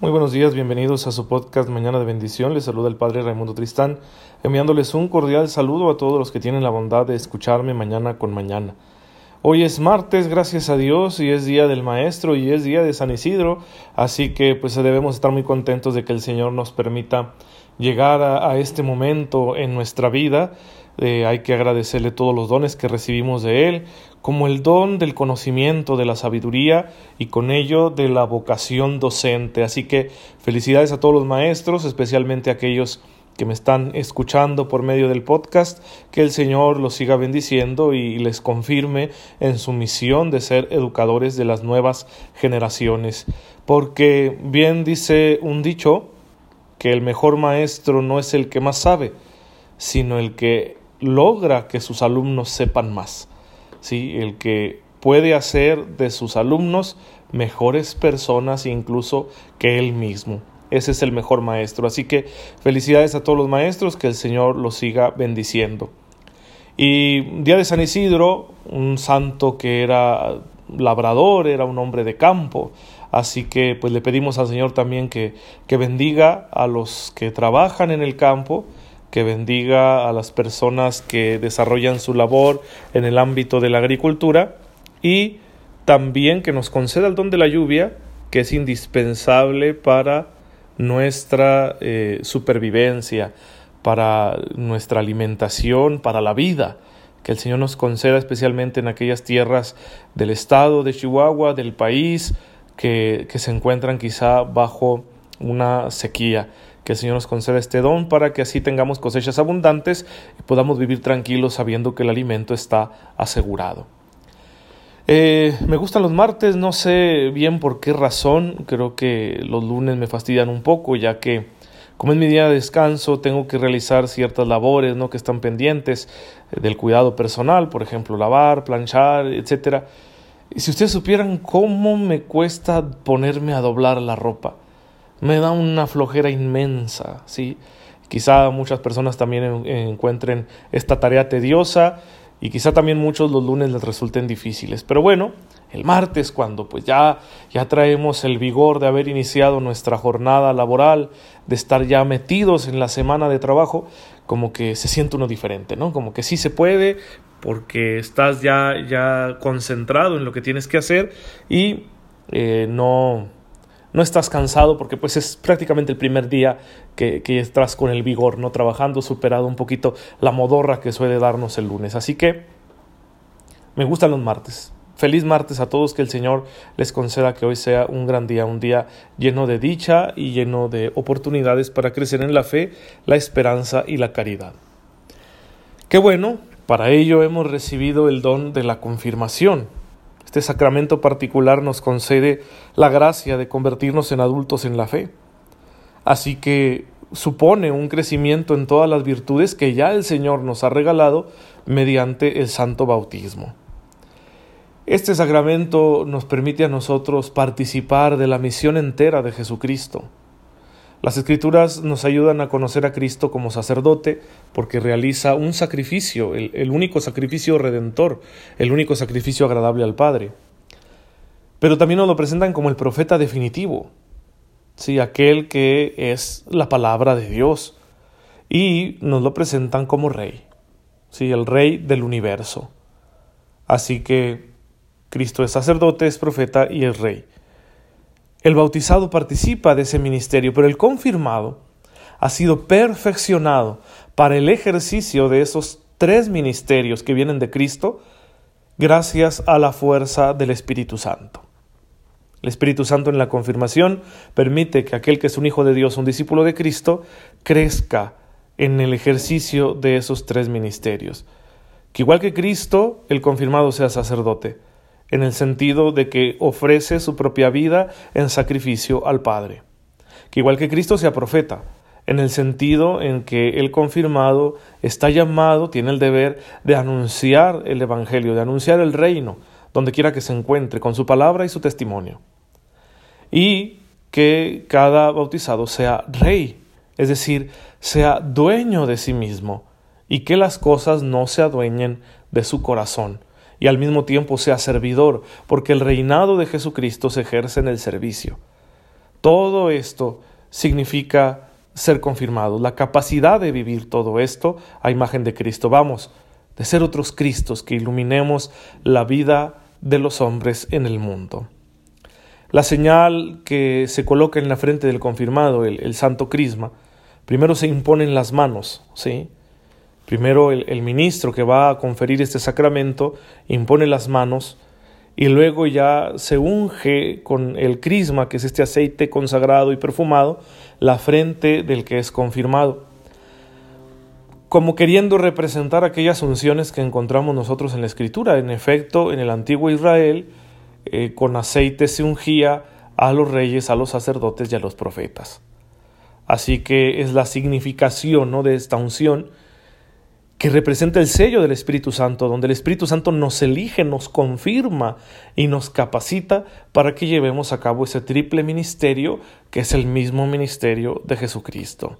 Muy buenos días, bienvenidos a su podcast Mañana de Bendición. Les saluda el Padre Raimundo Tristán, enviándoles un cordial saludo a todos los que tienen la bondad de escucharme mañana con mañana. Hoy es martes, gracias a Dios, y es día del Maestro y es día de San Isidro, así que pues debemos estar muy contentos de que el Señor nos permita llegar a, a este momento en nuestra vida eh, hay que agradecerle todos los dones que recibimos de Él, como el don del conocimiento, de la sabiduría y con ello de la vocación docente. Así que felicidades a todos los maestros, especialmente a aquellos que me están escuchando por medio del podcast, que el Señor los siga bendiciendo y les confirme en su misión de ser educadores de las nuevas generaciones. Porque bien dice un dicho, que el mejor maestro no es el que más sabe, sino el que logra que sus alumnos sepan más. ¿sí? El que puede hacer de sus alumnos mejores personas incluso que él mismo. Ese es el mejor maestro. Así que felicidades a todos los maestros, que el Señor los siga bendiciendo. Y día de San Isidro, un santo que era labrador, era un hombre de campo. Así que pues le pedimos al Señor también que, que bendiga a los que trabajan en el campo, que bendiga a las personas que desarrollan su labor en el ámbito de la agricultura y también que nos conceda el don de la lluvia, que es indispensable para nuestra eh, supervivencia, para nuestra alimentación, para la vida. Que el Señor nos conceda especialmente en aquellas tierras del estado de Chihuahua, del país, que, que se encuentran quizá bajo una sequía que el Señor nos conceda este don para que así tengamos cosechas abundantes y podamos vivir tranquilos sabiendo que el alimento está asegurado. Eh, me gustan los martes, no sé bien por qué razón, creo que los lunes me fastidian un poco ya que como es mi día de descanso, tengo que realizar ciertas labores ¿no? que están pendientes del cuidado personal, por ejemplo, lavar, planchar, etc. Y si ustedes supieran cómo me cuesta ponerme a doblar la ropa, me da una flojera inmensa, ¿sí? Quizá muchas personas también encuentren esta tarea tediosa y quizá también muchos los lunes les resulten difíciles. Pero bueno, el martes cuando pues ya ya traemos el vigor de haber iniciado nuestra jornada laboral, de estar ya metidos en la semana de trabajo, como que se siente uno diferente, ¿no? Como que sí se puede porque estás ya ya concentrado en lo que tienes que hacer y eh, no no estás cansado porque pues es prácticamente el primer día que, que, estás con el vigor, ¿no? Trabajando, superado un poquito la modorra que suele darnos el lunes. Así que me gustan los martes. Feliz martes a todos, que el Señor les conceda que hoy sea un gran día, un día lleno de dicha y lleno de oportunidades para crecer en la fe, la esperanza y la caridad. Qué bueno, para ello hemos recibido el don de la confirmación, este sacramento particular nos concede la gracia de convertirnos en adultos en la fe. Así que supone un crecimiento en todas las virtudes que ya el Señor nos ha regalado mediante el santo bautismo. Este sacramento nos permite a nosotros participar de la misión entera de Jesucristo. Las escrituras nos ayudan a conocer a Cristo como sacerdote porque realiza un sacrificio, el, único sacrificio redentor, el único sacrificio agradable al Padre. Pero también nos lo presentan como el profeta definitivo, ¿sí? aquel que es la palabra de Dios. Y nos lo presentan como rey, ¿sí? el rey del universo. Así que Cristo es sacerdote, es profeta y es rey. El bautizado participa de ese ministerio, pero el confirmado ha sido perfeccionado para el ejercicio de esos tres ministerios que vienen de Cristo gracias a la fuerza del Espíritu Santo. El Espíritu Santo en la confirmación permite que aquel que es un hijo de Dios, un discípulo de Cristo, crezca en el ejercicio de esos tres ministerios. Que igual que Cristo, el confirmado sea sacerdote, en el sentido de que ofrece su propia vida en sacrificio al Padre. Que igual que Cristo sea profeta, en el sentido en que el confirmado está llamado, tiene el deber de anunciar el Evangelio, de anunciar el reino, donde quiera que se encuentre, con su palabra y su testimonio. Y que cada bautizado sea rey, es decir, sea dueño de sí mismo, y que las cosas no se adueñen de su corazón, y al mismo tiempo sea servidor, porque el reinado de Jesucristo se ejerce en el servicio. Todo esto significa ser confirmado, la capacidad de vivir todo esto a imagen de Cristo. Vamos, de ser otros Cristos que iluminemos la vida de los hombres en el mundo. La señal que se coloca en la frente del confirmado, el, santo crisma, primero se impone en las manos, ¿sí? Primero el, ministro que va a conferir este sacramento impone las manos y luego ya se unge con el crisma, que es este aceite consagrado y perfumado, la frente del que es confirmado, como queriendo representar aquellas unciones que encontramos nosotros en la Escritura. En efecto, en el antiguo Israel, eh, con aceite se ungía a los reyes, a los sacerdotes y a los profetas. Así que es la significación ¿no? de esta unción que representa el sello del Espíritu Santo, donde el Espíritu Santo nos elige, nos confirma y nos capacita para que llevemos a cabo ese triple ministerio que es el mismo ministerio de Jesucristo.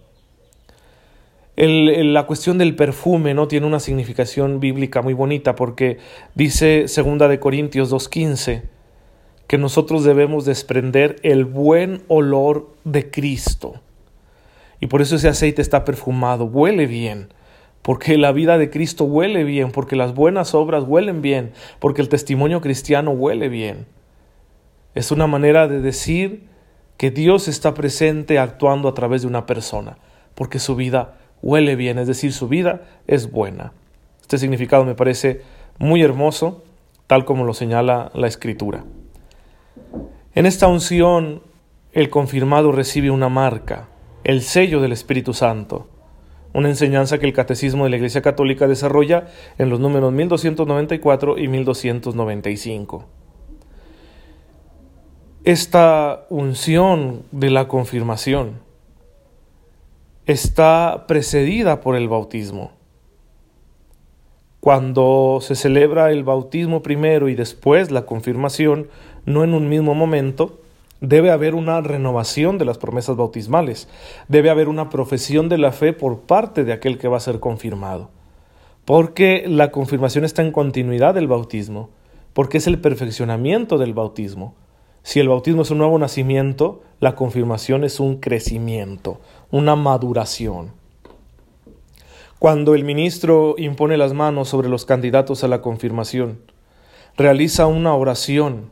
la cuestión del perfume no tiene una significación bíblica muy bonita porque dice segunda de Corintios 2:15 que nosotros debemos desprender el buen olor de Cristo. Y por eso ese aceite está perfumado, huele bien porque la vida de Cristo huele bien, porque las buenas obras huelen bien, porque el testimonio cristiano huele bien. Es una manera de decir que Dios está presente actuando a través de una persona, porque su vida huele bien, es decir, su vida es buena. Este significado me parece muy hermoso, tal como lo señala la Escritura. En esta unción, el confirmado recibe una marca, el sello del Espíritu Santo una enseñanza que el Catecismo de la Iglesia Católica desarrolla en los números 1294 y 1295. Esta unción de la confirmación está precedida por el bautismo. Cuando se celebra el bautismo primero y después la confirmación, no en un mismo momento, Debe haber una renovación de las promesas bautismales. Debe haber una profesión de la fe por parte de aquel que va a ser confirmado. Porque la confirmación está en continuidad del bautismo. Porque es el perfeccionamiento del bautismo. Si el bautismo es un nuevo nacimiento, la confirmación es un crecimiento, una maduración. Cuando el ministro impone las manos sobre los candidatos a la confirmación, realiza una oración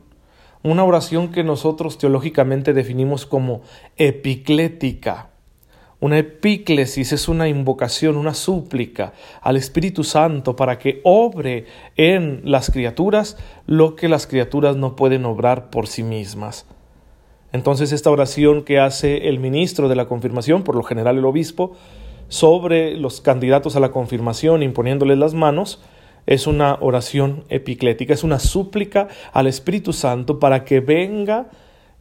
una oración que nosotros teológicamente definimos como epiclética. Una epíclesis es una invocación, una súplica al Espíritu Santo para que obre en las criaturas lo que las criaturas no pueden obrar por sí mismas. Entonces esta oración que hace el ministro de la confirmación, por lo general el obispo, sobre los candidatos a la confirmación imponiéndoles las manos, es una oración epiclética, es una súplica al Espíritu Santo para que venga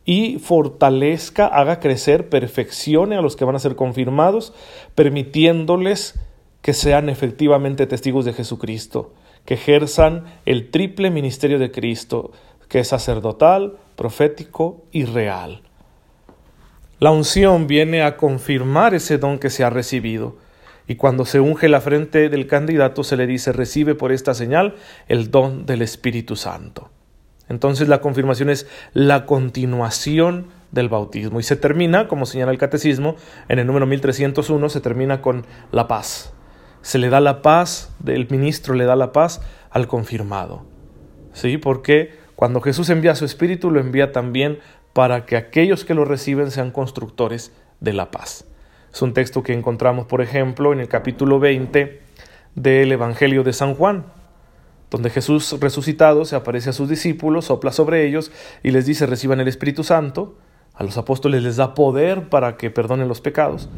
y fortalezca, haga crecer, perfeccione a los que van a ser confirmados, permitiéndoles que sean efectivamente testigos de Jesucristo, que ejerzan el triple ministerio de Cristo, que es sacerdotal, profético y real. La unción viene a confirmar ese don que se ha recibido y cuando se unge la frente del candidato se le dice recibe por esta señal el don del Espíritu Santo. Entonces la confirmación es la continuación del bautismo y se termina, como señala el catecismo, en el número 1301 se termina con la paz. Se le da la paz, el ministro le da la paz al confirmado. ¿Sí? Porque cuando Jesús envía su espíritu lo envía también para que aquellos que lo reciben sean constructores de la paz. Es un texto que encontramos, por ejemplo, en el capítulo 20 del Evangelio de San Juan, donde Jesús resucitado se aparece a sus discípulos, sopla sobre ellos y les dice reciban el Espíritu Santo. A los apóstoles les da poder para que perdonen los pecados.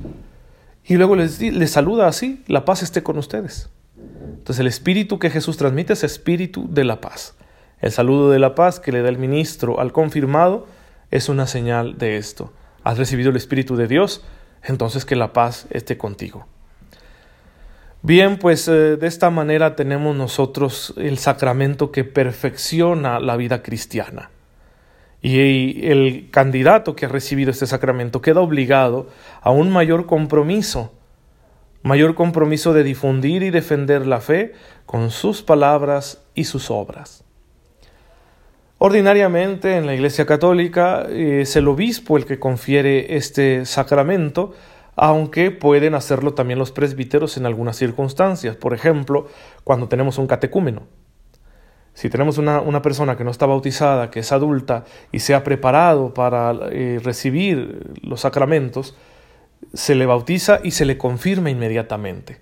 Y luego les, les saluda así, la paz esté con ustedes. Entonces el espíritu que Jesús transmite es espíritu de la paz. El saludo de la paz que le da el ministro al confirmado es una señal de esto. Has recibido el espíritu de Dios, entonces que la paz esté contigo. Bien, pues eh, de esta manera tenemos nosotros el sacramento que perfecciona la vida cristiana. Y el candidato que ha recibido este sacramento queda obligado a un mayor compromiso, mayor compromiso de difundir y defender la fe con sus palabras y sus obras. Ordinariamente en la Iglesia Católica eh, es el obispo el que confiere este sacramento, aunque pueden hacerlo también los presbíteros en algunas circunstancias. Por ejemplo, cuando tenemos un catecúmeno. Si tenemos una, persona que no está bautizada, que es adulta y se ha preparado para eh, recibir los sacramentos, se le bautiza y se le confirma inmediatamente.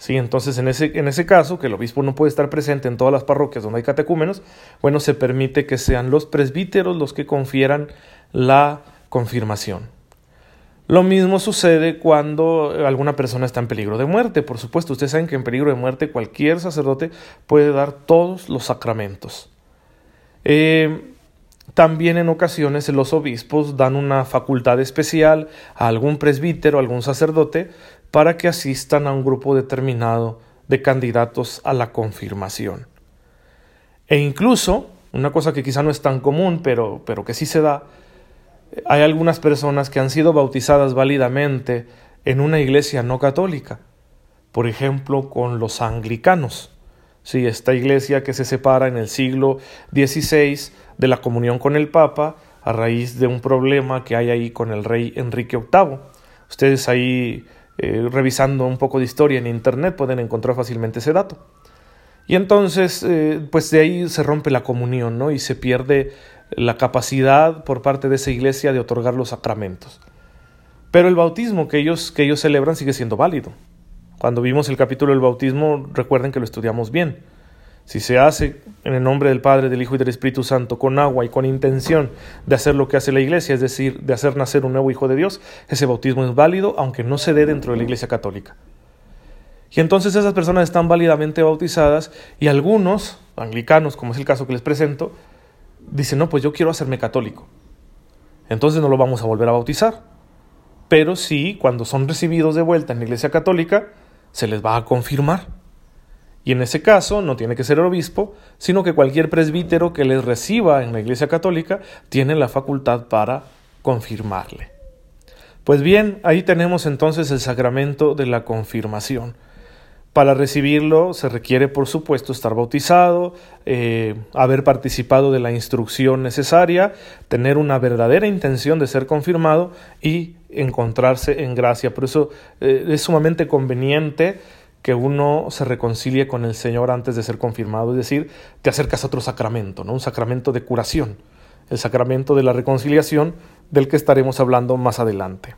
Sí, entonces en ese, en ese caso, que el obispo no puede estar presente en todas las parroquias donde hay catecúmenos, bueno, se permite que sean los presbíteros los que confieran la confirmación. Lo mismo sucede cuando alguna persona está en peligro de muerte. Por supuesto, ustedes saben que en peligro de muerte cualquier sacerdote puede dar todos los sacramentos. Eh, también en ocasiones los obispos dan una facultad especial a algún presbítero, a algún sacerdote, para que asistan a un grupo determinado de candidatos a la confirmación. E incluso, una cosa que quizá no es tan común, pero, pero que sí se da, hay algunas personas que han sido bautizadas válidamente en una iglesia no católica, por ejemplo, con los anglicanos. Sí, esta iglesia que se separa en el siglo XVI de la comunión con el Papa a raíz de un problema que hay ahí con el rey Enrique VIII. Ustedes ahí eh, revisando un poco de historia en Internet pueden encontrar fácilmente ese dato. Y entonces, eh, pues de ahí se rompe la comunión, ¿no? Y se pierde la capacidad por parte de esa iglesia de otorgar los sacramentos. Pero el bautismo que ellos, que ellos celebran sigue siendo válido. Cuando vimos el capítulo del bautismo, recuerden que lo estudiamos bien. Si se hace en el nombre del Padre, del Hijo y del Espíritu Santo con agua y con intención de hacer lo que hace la Iglesia, es decir, de hacer nacer un nuevo Hijo de Dios, ese bautismo es válido aunque no se dé dentro de la Iglesia Católica. Y entonces esas personas están válidamente bautizadas y algunos, anglicanos, como es el caso que les presento, dicen, no, pues yo quiero hacerme católico. Entonces no lo vamos a volver a bautizar. Pero sí, cuando son recibidos de vuelta en la Iglesia Católica, se les va a confirmar. Y en ese caso no tiene que ser el obispo, sino que cualquier presbítero que les reciba en la Iglesia Católica tiene la facultad para confirmarle. Pues bien, ahí tenemos entonces el sacramento de la confirmación. Para recibirlo se requiere, por supuesto, estar bautizado, eh, haber participado de la instrucción necesaria, tener una verdadera intención de ser confirmado y encontrarse en gracia. Por eso eh, es sumamente conveniente que uno se reconcilie con el Señor antes de ser confirmado, es decir, te acercas a otro sacramento, ¿no? un sacramento de curación, el sacramento de la reconciliación del que estaremos hablando más adelante.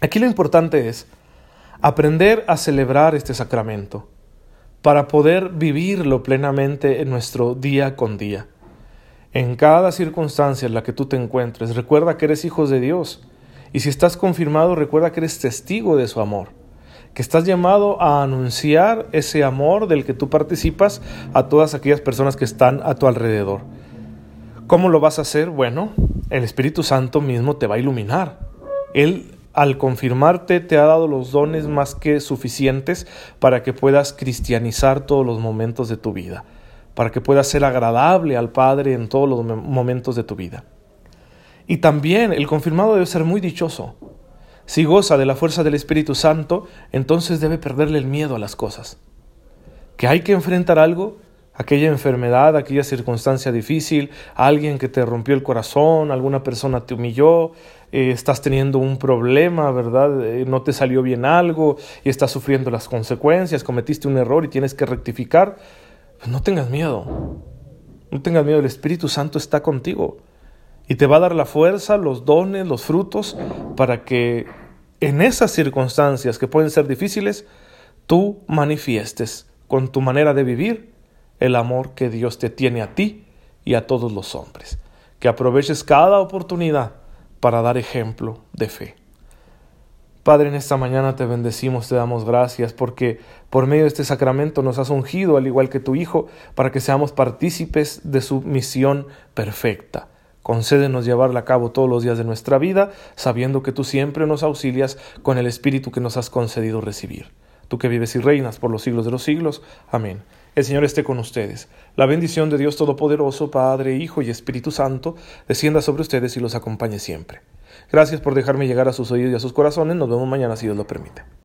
Aquí lo importante es aprender a celebrar este sacramento para poder vivirlo plenamente en nuestro día con día. En cada circunstancia en la que tú te encuentres, recuerda que eres hijo de Dios y si estás confirmado, recuerda que eres testigo de su amor que estás llamado a anunciar ese amor del que tú participas a todas aquellas personas que están a tu alrededor. ¿Cómo lo vas a hacer? Bueno, el Espíritu Santo mismo te va a iluminar. Él al confirmarte te ha dado los dones más que suficientes para que puedas cristianizar todos los momentos de tu vida, para que puedas ser agradable al Padre en todos los momentos de tu vida. Y también el confirmado debe ser muy dichoso, si goza de la fuerza del Espíritu Santo, entonces debe perderle el miedo a las cosas. Que hay que enfrentar algo, aquella enfermedad, aquella circunstancia difícil, alguien que te rompió el corazón, alguna persona te humilló, eh, estás teniendo un problema, ¿verdad? Eh, no te salió bien algo y estás sufriendo las consecuencias, cometiste un error y tienes que rectificar. Pues no tengas miedo. No tengas miedo, el Espíritu Santo está contigo y te va a dar la fuerza, los dones, los frutos, para que en esas circunstancias que pueden ser difíciles, tú manifiestes con tu manera de vivir el amor que Dios te tiene a ti y a todos los hombres. Que aproveches cada oportunidad para dar ejemplo de fe. Padre, en esta mañana te bendecimos, te damos gracias porque por medio de este sacramento nos has ungido, al igual que tu Hijo, para que seamos partícipes de su misión perfecta Concédenos llevarla a cabo todos los días de nuestra vida, sabiendo que tú siempre nos auxilias con el Espíritu que nos has concedido recibir. Tú que vives y reinas por los siglos de los siglos. Amén. El Señor esté con ustedes. La bendición de Dios Todopoderoso, Padre, Hijo y Espíritu Santo, descienda sobre ustedes y los acompañe siempre. Gracias por dejarme llegar a sus oídos y a sus corazones. Nos vemos mañana si Dios lo permite.